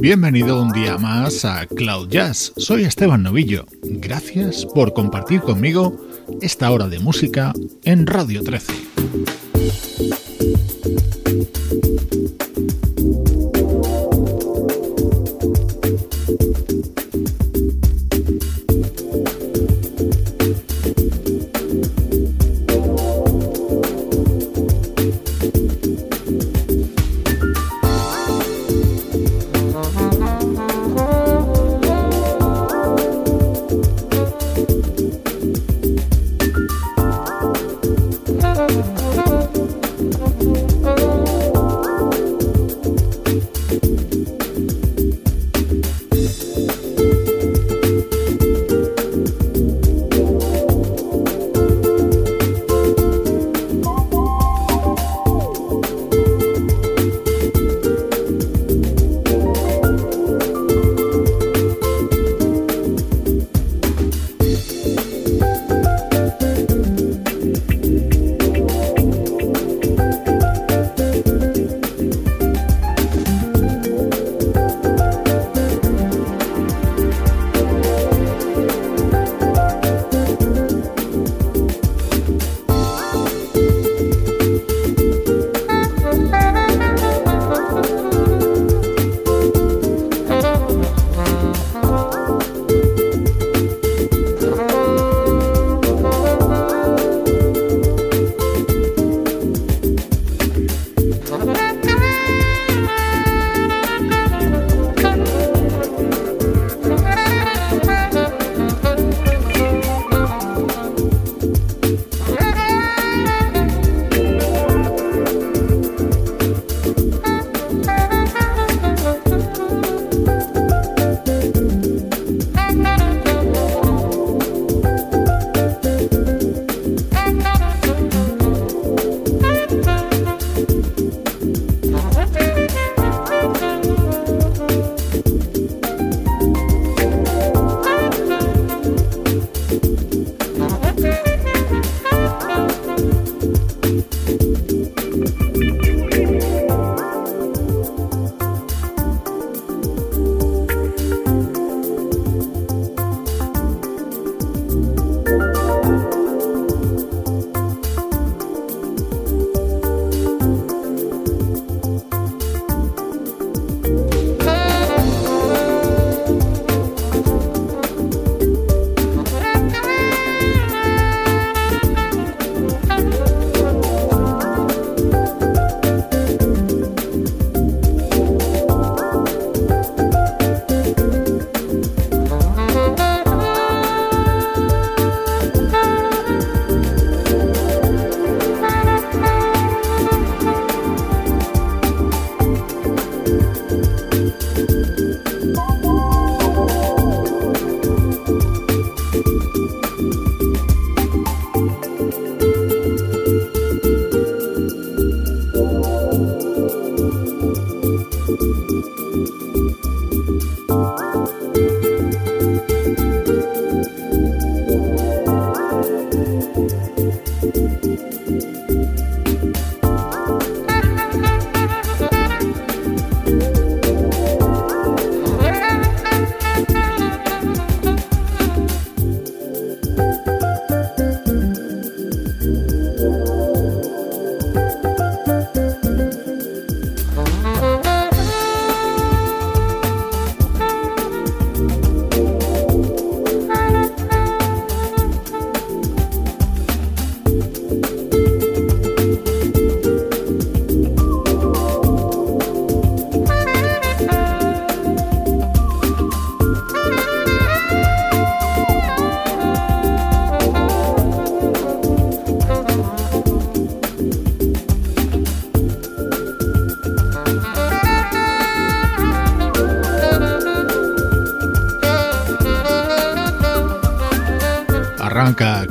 Bienvenido un día más a Cloud Jazz. Soy Esteban Novillo. Gracias por compartir conmigo esta hora de música en Radio 13.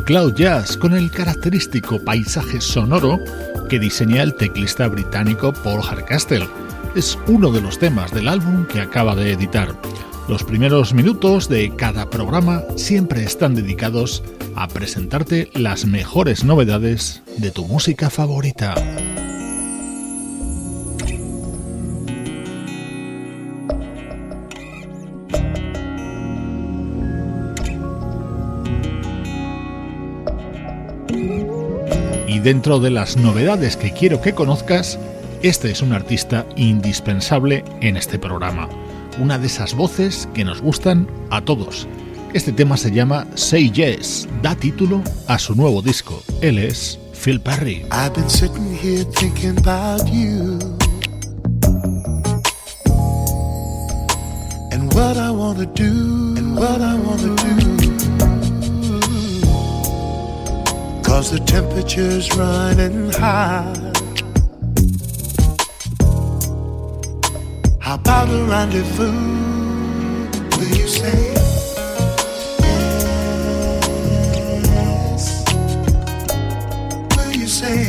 Cloud Jazz con el característico paisaje sonoro que diseña el teclista británico Paul Hardcastle. Es uno de los temas del álbum que acaba de editar. Los primeros minutos de cada programa siempre están dedicados a presentarte las mejores novedades de tu música favorita. Dentro de las novedades que quiero que conozcas, este es un artista indispensable en este programa, una de esas voces que nos gustan a todos. Este tema se llama Say Yes, da título a su nuevo disco. Él es Phil Perry. I've been sitting here thinking about you. And what I wanna do, and what I wanna do. Cause the temperature's running high. How about a rendezvous? Will you say yes? Will you say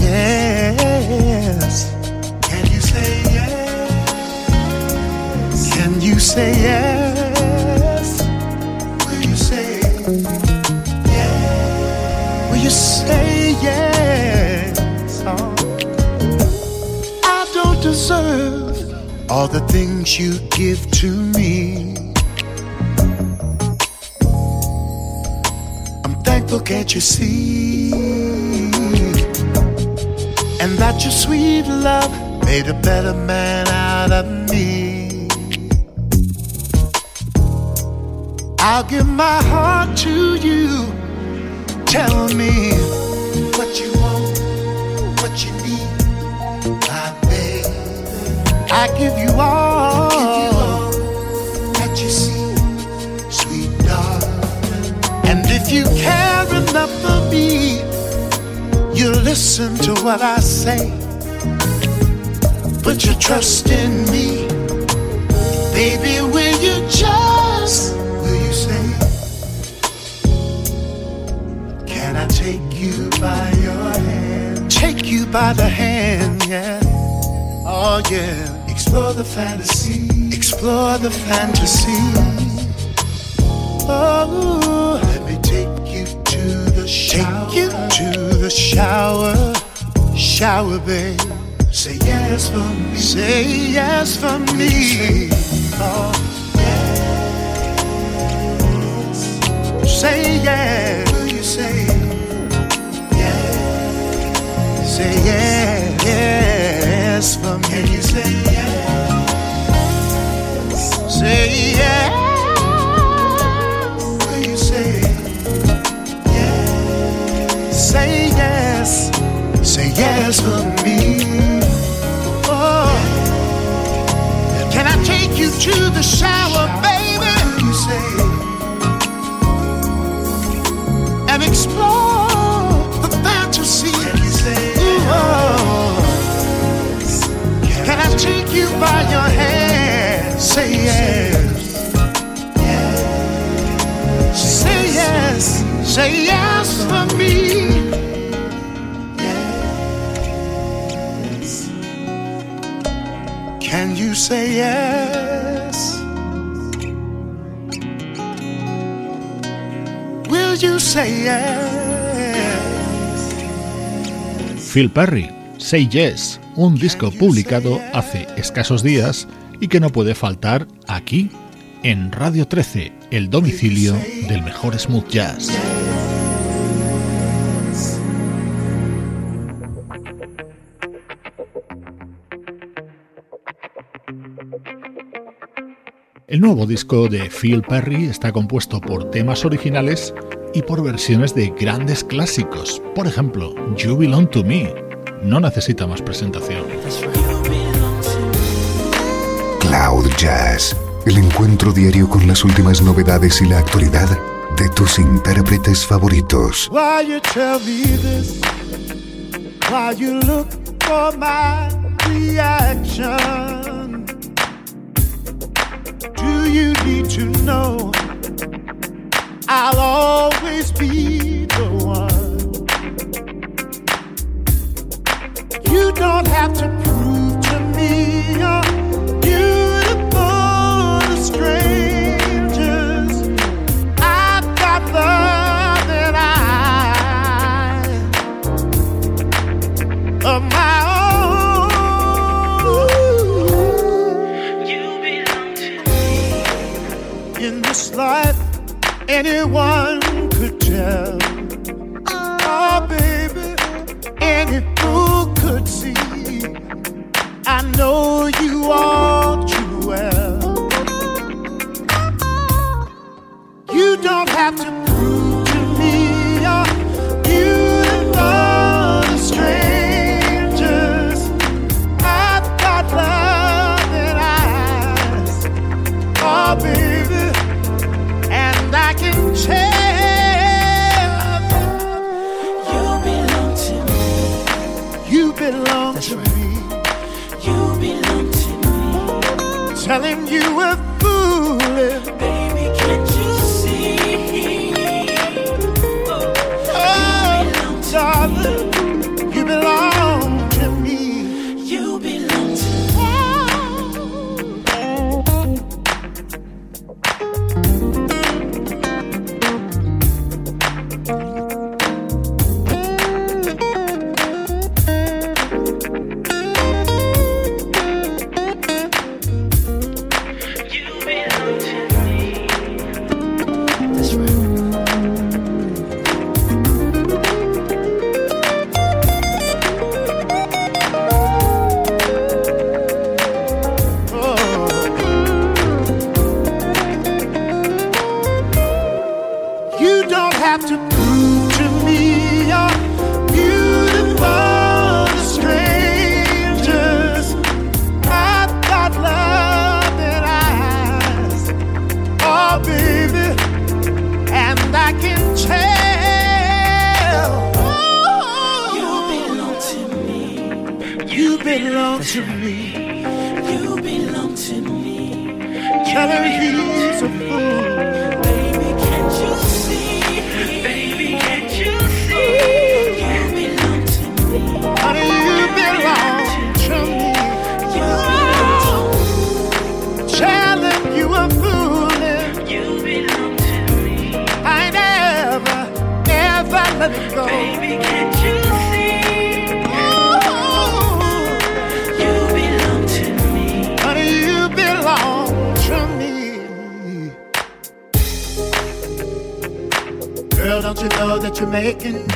yes? Can you say yes? Can you say yes? All the things you give to me. I'm thankful, can't you see? And that your sweet love made a better man out of me. I'll give my heart to you Tell me I give you all, that you see, sweet darling. And if you care enough for me, you listen to what I say. Put your trust in me, baby. Will you just? Will you say? Can I take you by your hand. Take you by the hand, yeah. Oh, yeah. Explore the fantasy. Explore the fantasy. Oh, let me take you to the shower. Take you to the shower. Shower, babe. Say yes for me. Say yes for me. Oh, yes. Say yes. Will you say yes? say yes, yes for me? Can you say yes? Say yes. Will you say yes? Say yes. Say yes for me. Oh, can I take you to the shower, baby? You say and explore the fantasy. Oh. Can I take you by your hand? Say yes. Say yes. Say yes for me. Can you say yes? Will you say yes? Phil Perry, Say Yes, un disco publicado hace escasos días y que no puede faltar aquí, en Radio 13, el domicilio del mejor smooth jazz. El nuevo disco de Phil Perry está compuesto por temas originales y por versiones de grandes clásicos. Por ejemplo, You Belong to Me. No necesita más presentación. Cloud Jazz, el encuentro diario con las últimas novedades y la actualidad de tus intérpretes favoritos. Why you tell me this? Why you look for my reaction? Do you need to know? I'll always be the one. You don't have to prove to me. of my own. In this life, anyone could tell. Oh, baby, any fool could see. I know you.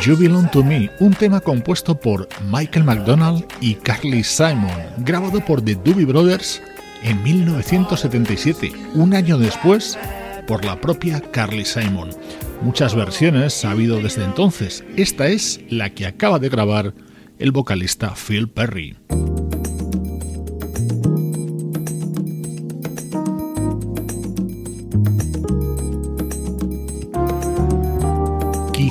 Jubilon to Me, un tema compuesto por Michael McDonald y Carly Simon, grabado por The Doobie Brothers en 1977, un año después por la propia Carly Simon. Muchas versiones ha habido desde entonces. Esta es la que acaba de grabar el vocalista Phil Perry.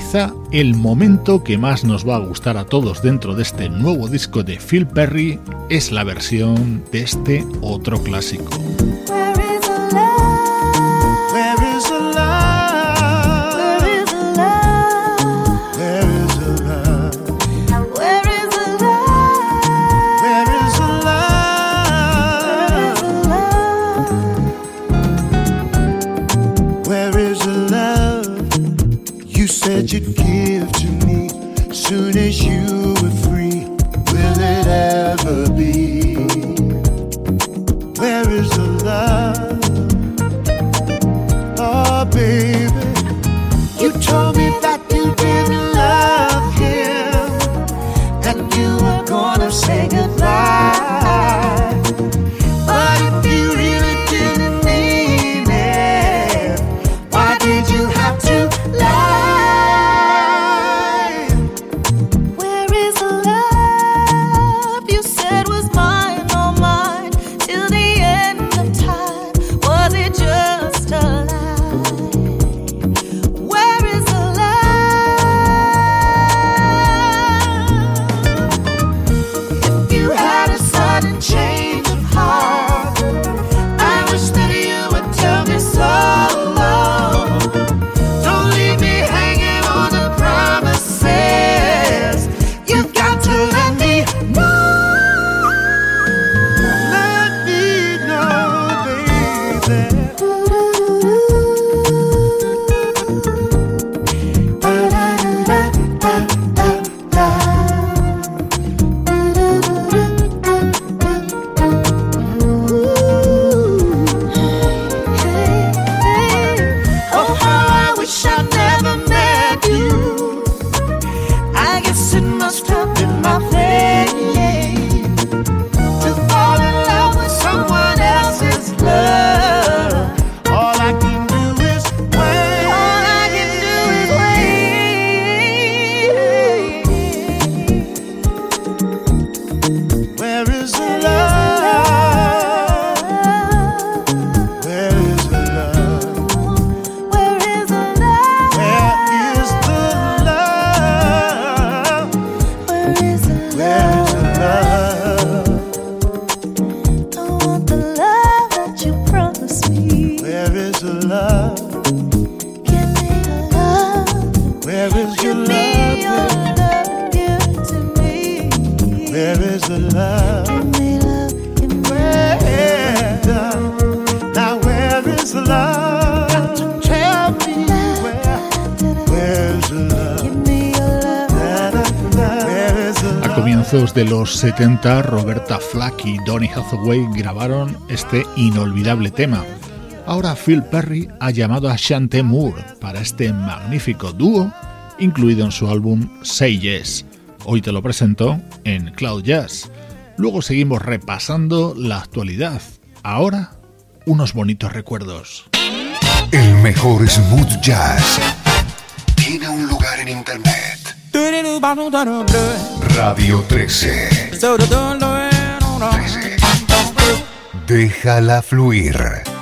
quizá el momento que más nos va a gustar a todos dentro de este nuevo disco de Phil Perry es la versión de este otro clásico. De los 70, Roberta Flack y Donny Hathaway grabaron este inolvidable tema. Ahora Phil Perry ha llamado a Shante Moore para este magnífico dúo incluido en su álbum Say Yes. Hoy te lo presento en Cloud Jazz. Luego seguimos repasando la actualidad. Ahora, unos bonitos recuerdos. El mejor smooth jazz tiene un lugar en internet Radio 13. 13. Déjala fluir.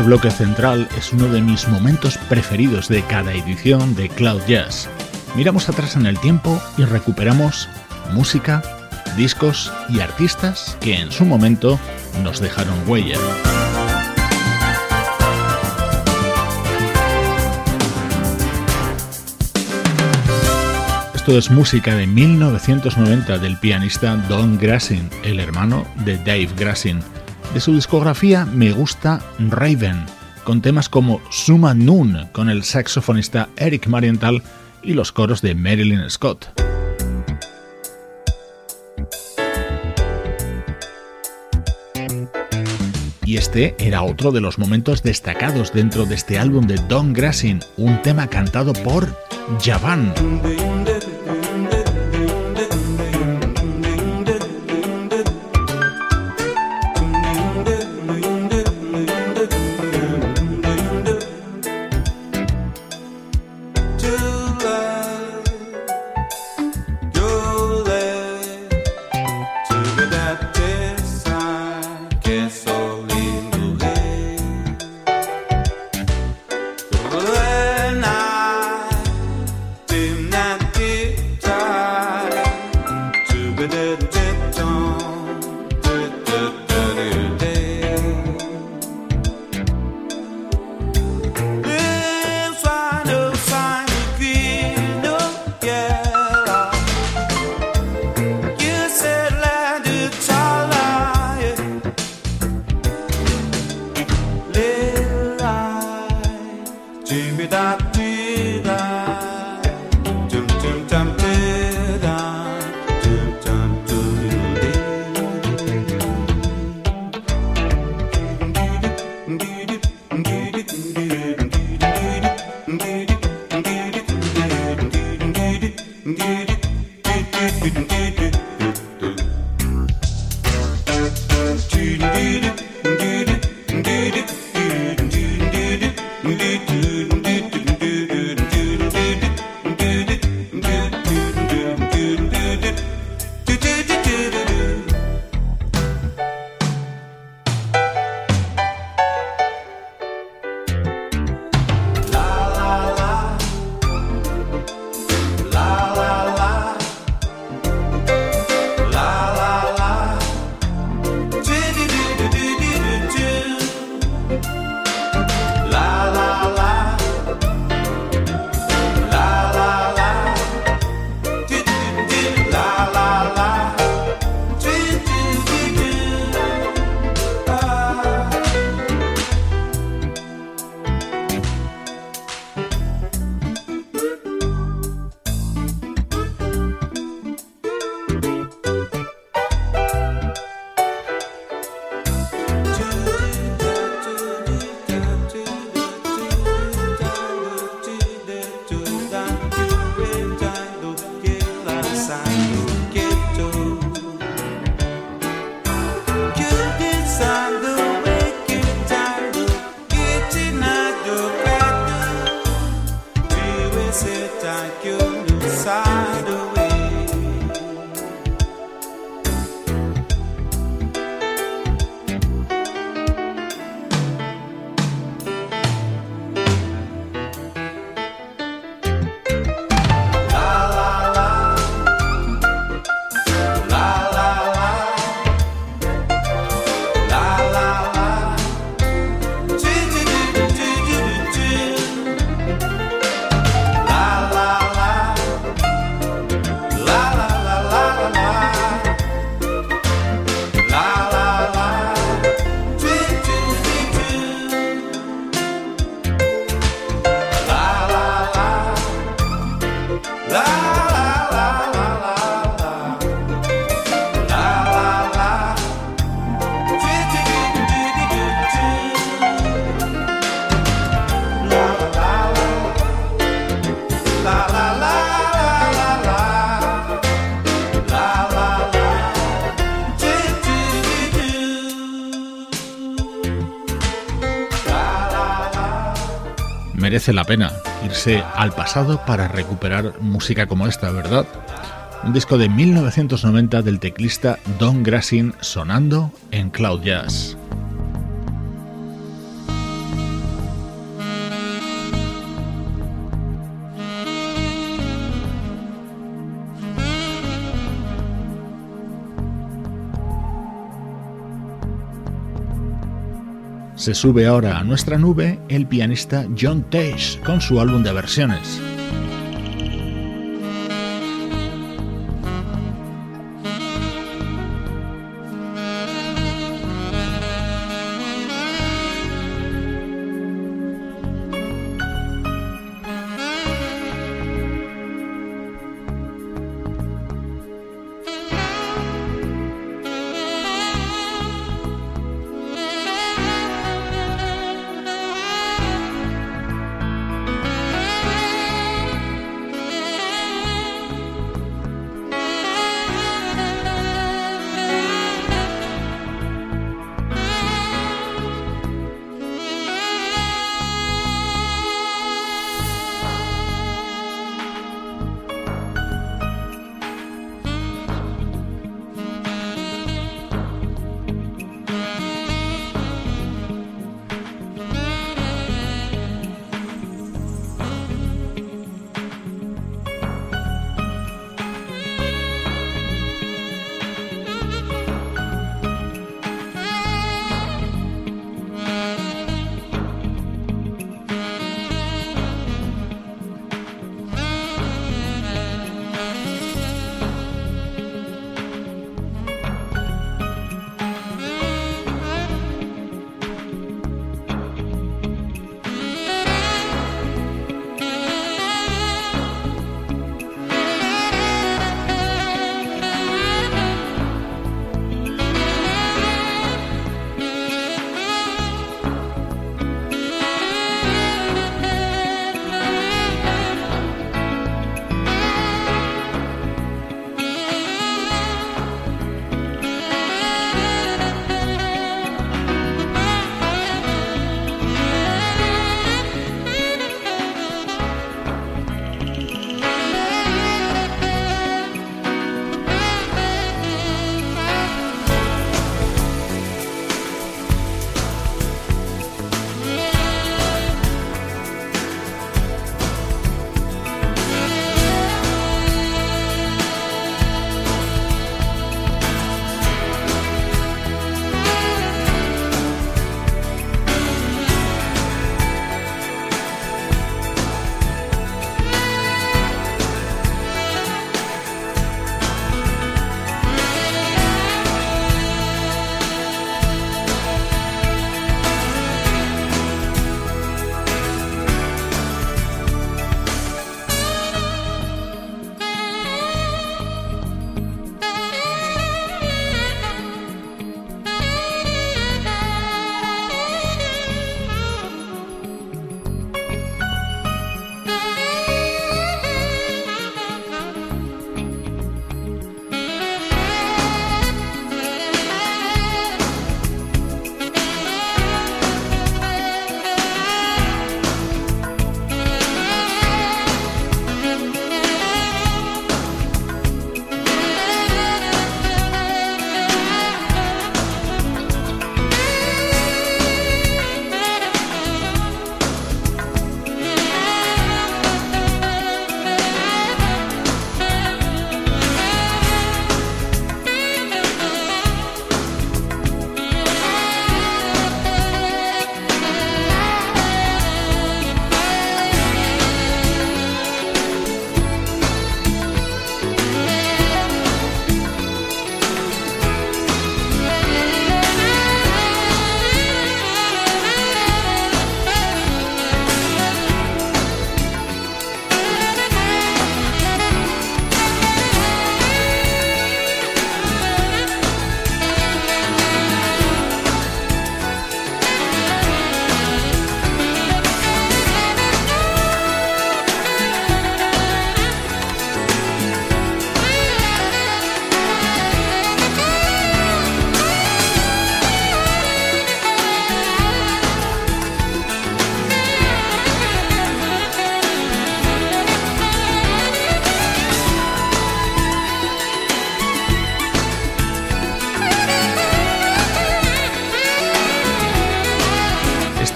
Este bloque central es uno de mis momentos preferidos de cada edición de Cloud Jazz. Miramos atrás en el tiempo y recuperamos música, discos y artistas que en su momento nos dejaron huella. Esto es música de 1990 del pianista Don Grassin, el hermano de Dave Grassin. De su discografía me gusta Raven, con temas como Suma Noon con el saxofonista Eric Marienthal y los coros de Marilyn Scott. Y este era otro de los momentos destacados dentro de este álbum de Don Grassin, un tema cantado por Javan. Merece la pena irse al pasado para recuperar música como esta, ¿verdad? Un disco de 1990 del teclista Don Grassin sonando en Cloud Jazz. Se sube ahora a nuestra nube el pianista John Tesh con su álbum de versiones.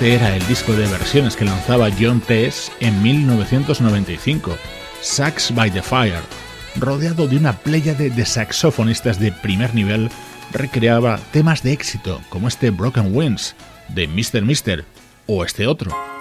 Este era el disco de versiones que lanzaba John Tess en 1995, Sax by the Fire. Rodeado de una playa de saxofonistas de primer nivel, recreaba temas de éxito como este Broken Winds, de Mr. Mister o este otro.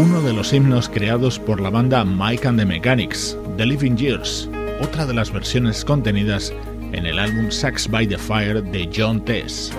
Uno de los himnos creados por la banda Mike and the Mechanics, The Living Years, otra de las versiones contenidas en el álbum Sax by the Fire de John Tess.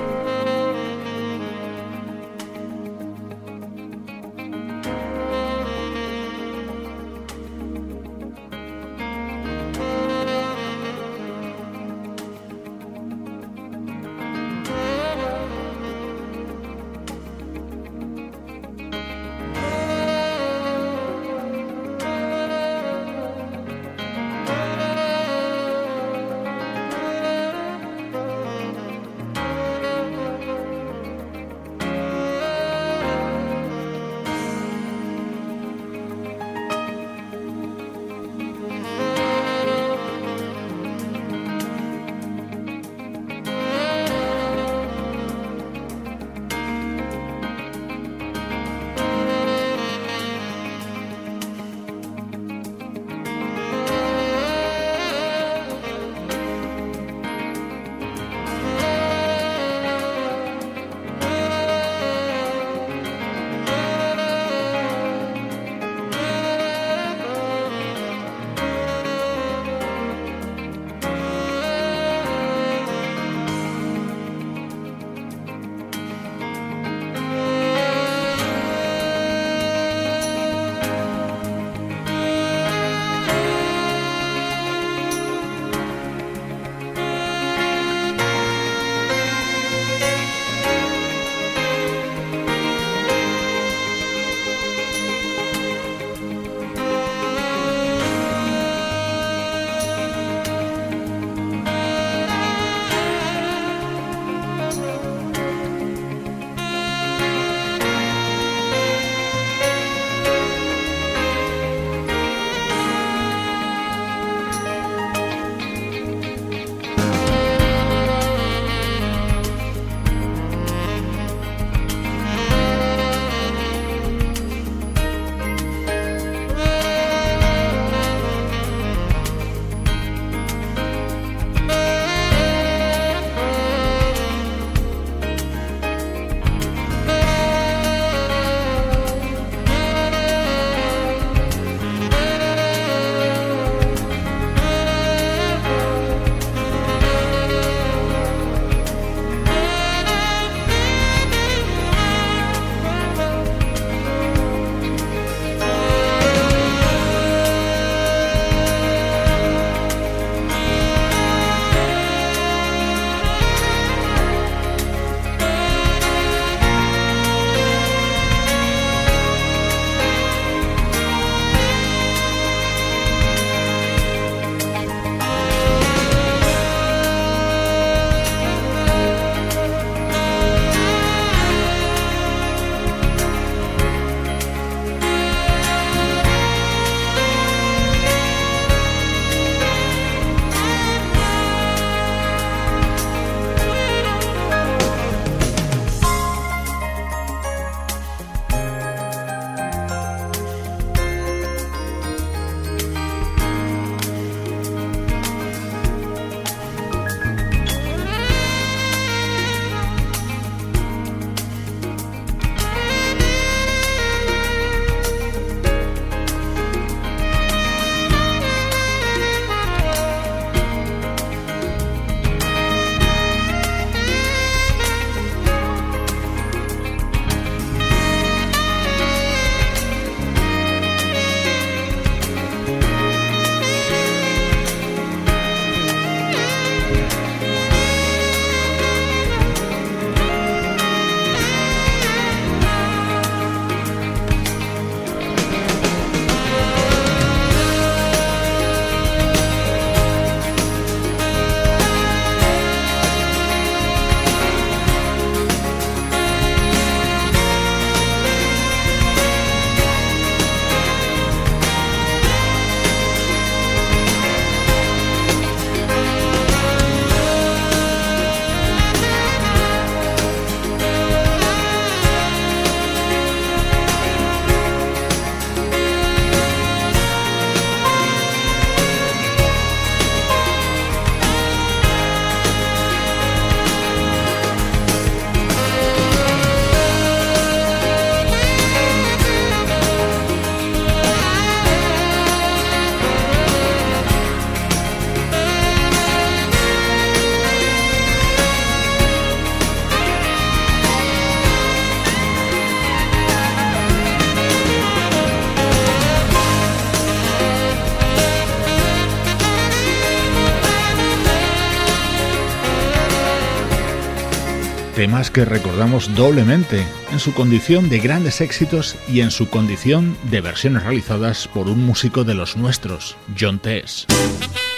Temas que recordamos doblemente, en su condición de grandes éxitos y en su condición de versiones realizadas por un músico de los nuestros, John Tess.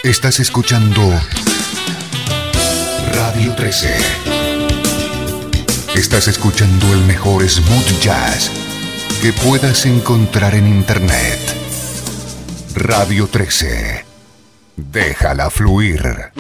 Estás escuchando Radio 13. Estás escuchando el mejor smooth jazz que puedas encontrar en Internet. Radio 13. Déjala fluir.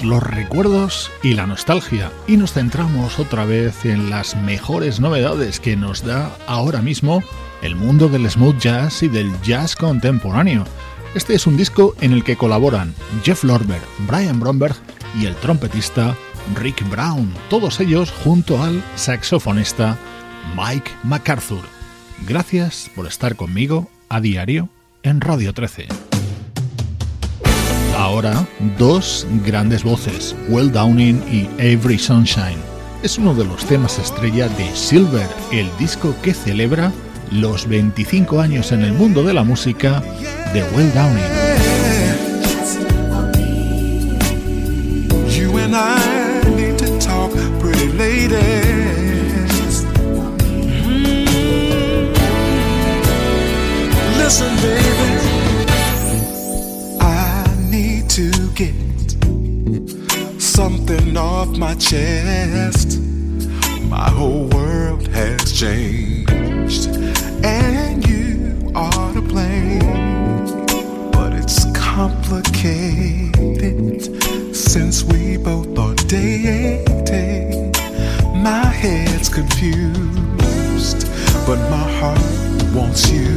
Los recuerdos y la nostalgia y nos centramos otra vez en las mejores novedades que nos da ahora mismo el mundo del smooth jazz y del jazz contemporáneo. Este es un disco en el que colaboran Jeff Lorber, Brian Bromberg y el trompetista Rick Brown, todos ellos junto al saxofonista Mike MacArthur. Gracias por estar conmigo a diario en Radio 13. Ahora, dos grandes voces, Well Downing y Avery Sunshine. Es uno de los temas estrella de Silver, el disco que celebra los 25 años en el mundo de la música de Well Downing. Off my chest. My whole world has changed, and you are to blame. But it's complicated since we both are dating. My head's confused, but my heart wants you.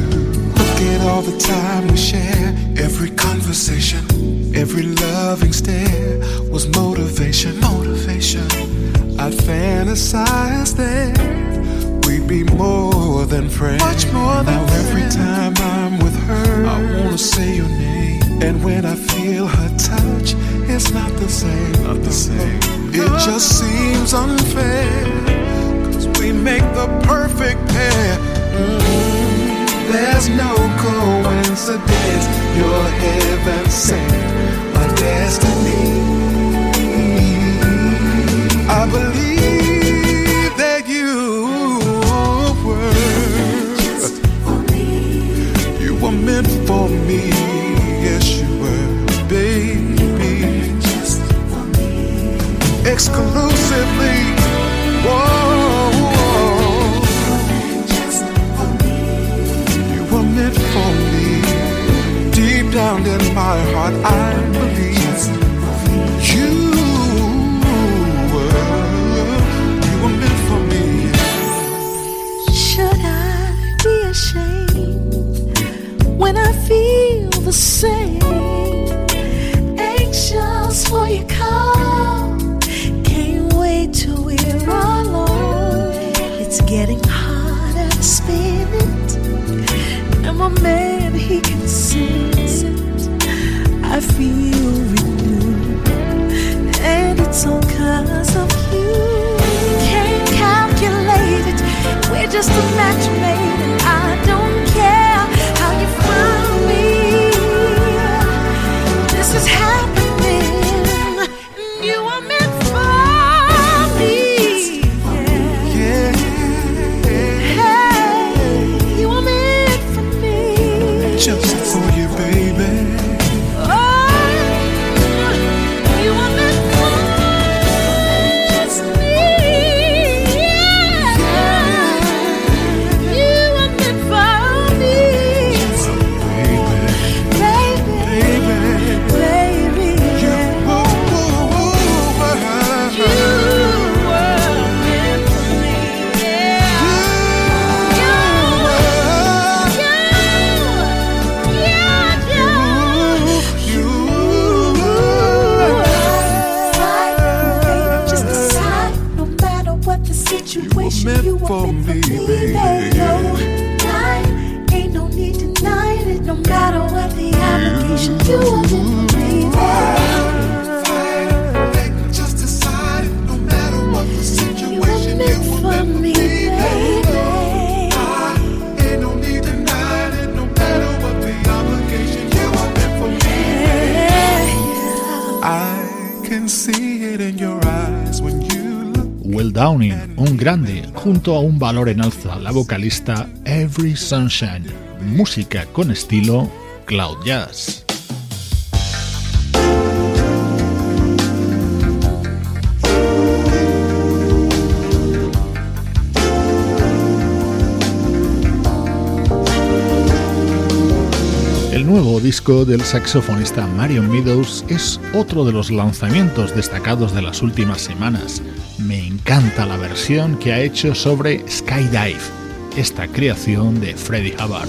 Look at all the time we share, every conversation Every loving stare was motivation, motivation. I'd fantasize that we'd be more than friends. Much more than Now every time I'm with her, I wanna say your name. And when I feel her touch, it's not the same, not the same. It just seems unfair, cause we make the perfect pair. Mm-hmm. There's no coincidence, you're heaven sent my destiny. I believe valor en alza, la vocalista Every Sunshine, música con estilo cloud jazz. nuevo disco del saxofonista Marion Meadows es otro de los lanzamientos destacados de las últimas semanas. Me encanta la versión que ha hecho sobre Skydive, esta creación de Freddie Hubbard.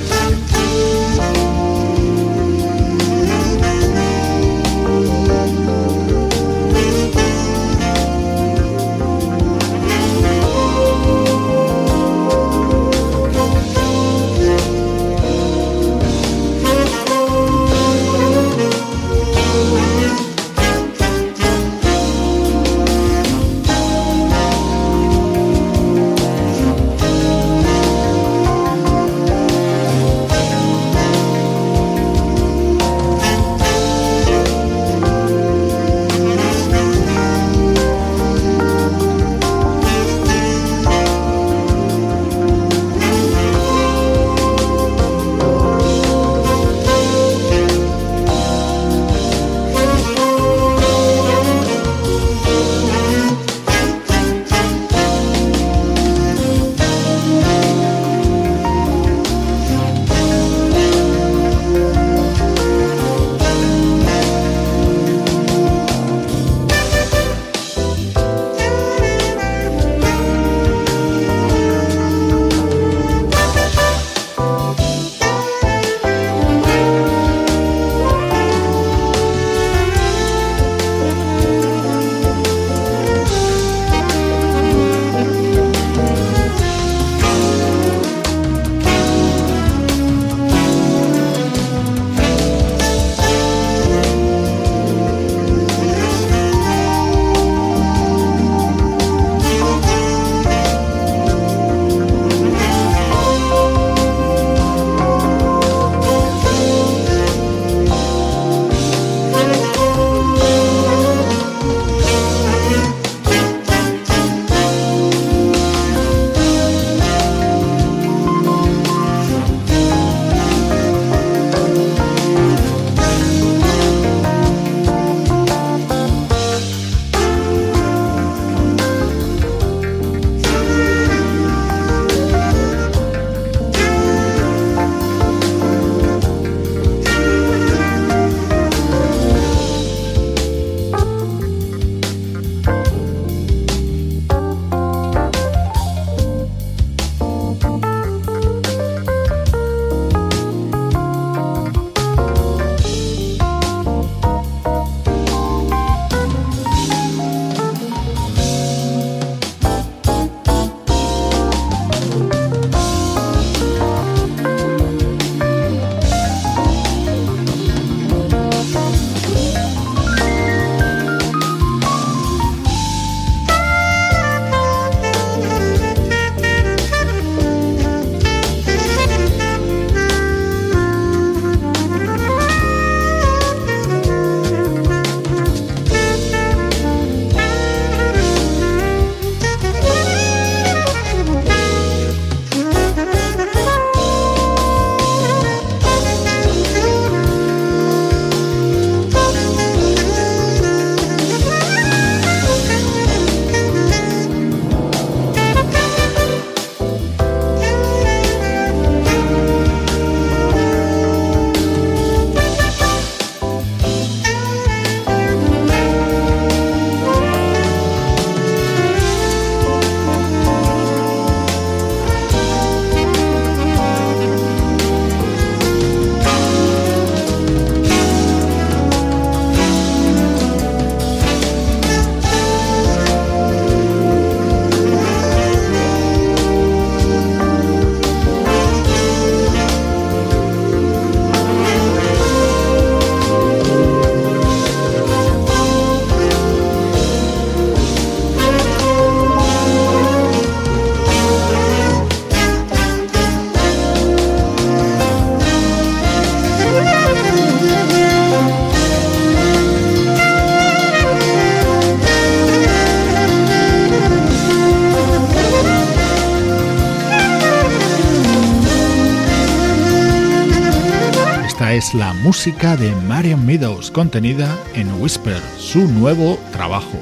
la música de Marion Meadows contenida en Whisper, su nuevo trabajo.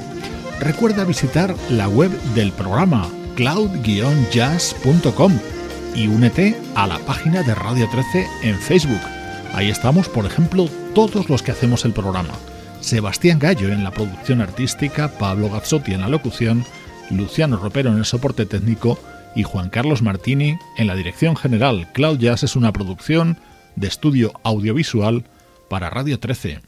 Recuerda visitar la web del programa cloud-jazz.com y únete a la página de Radio 13 en Facebook. Ahí estamos, por ejemplo, todos los que hacemos el programa. Sebastián Gallo en la producción artística, Pablo Gazzotti en la locución, Luciano Ropero en el soporte técnico y Juan Carlos Martini en la dirección general. Cloud Jazz es una producción de estudio audiovisual para Radio 13.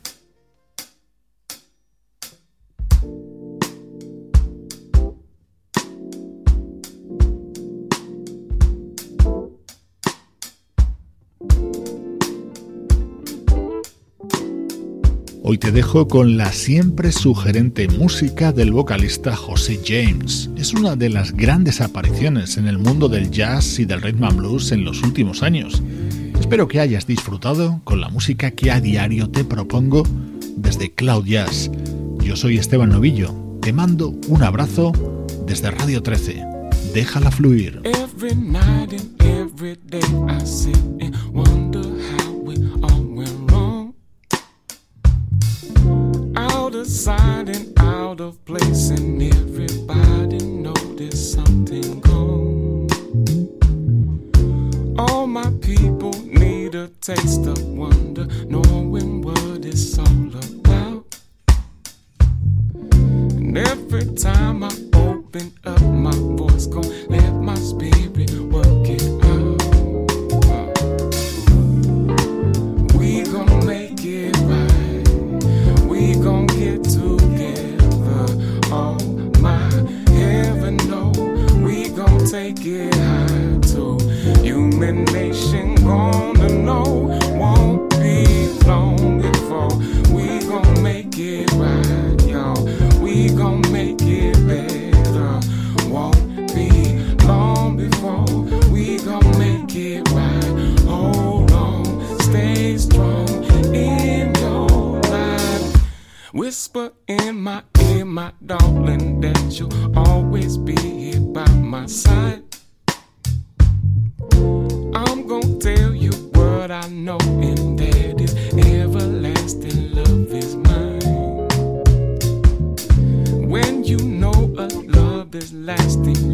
Hoy te dejo con la siempre sugerente música del vocalista José James. Es una de las grandes apariciones en el mundo del jazz y del rhythm and blues en los últimos años. Espero que hayas disfrutado con la música que a diario te propongo desde Cloud Jazz. Yo soy Esteban Novillo. Te mando un abrazo desde Radio 13. Déjala fluir. and that is everlasting love is mine. When you know a love is lasting.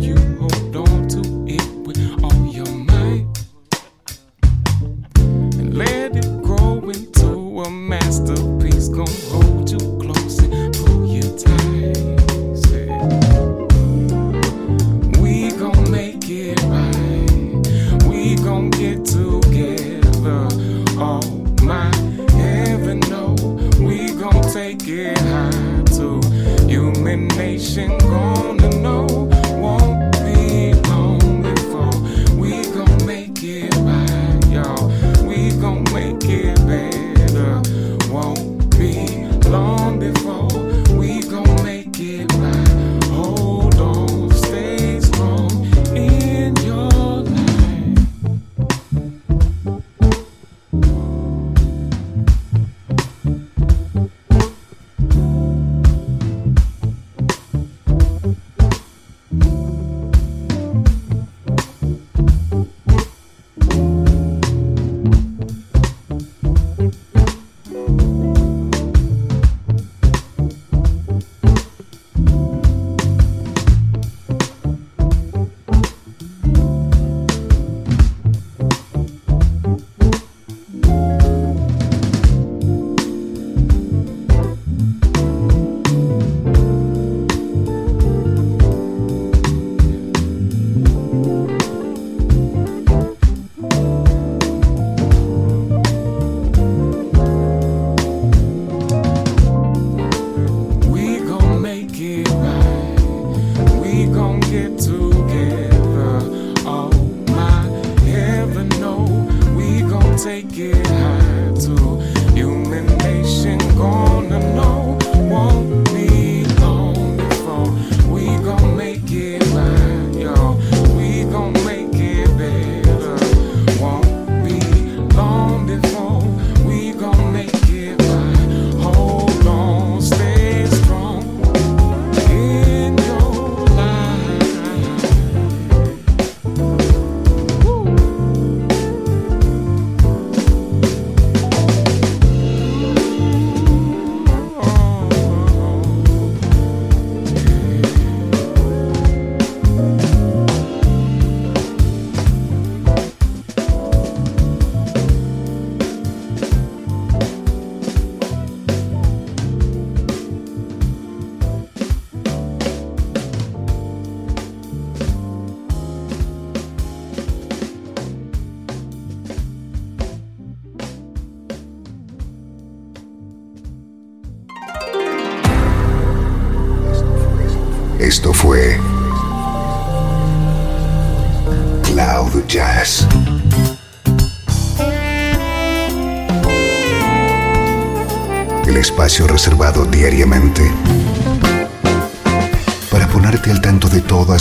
get to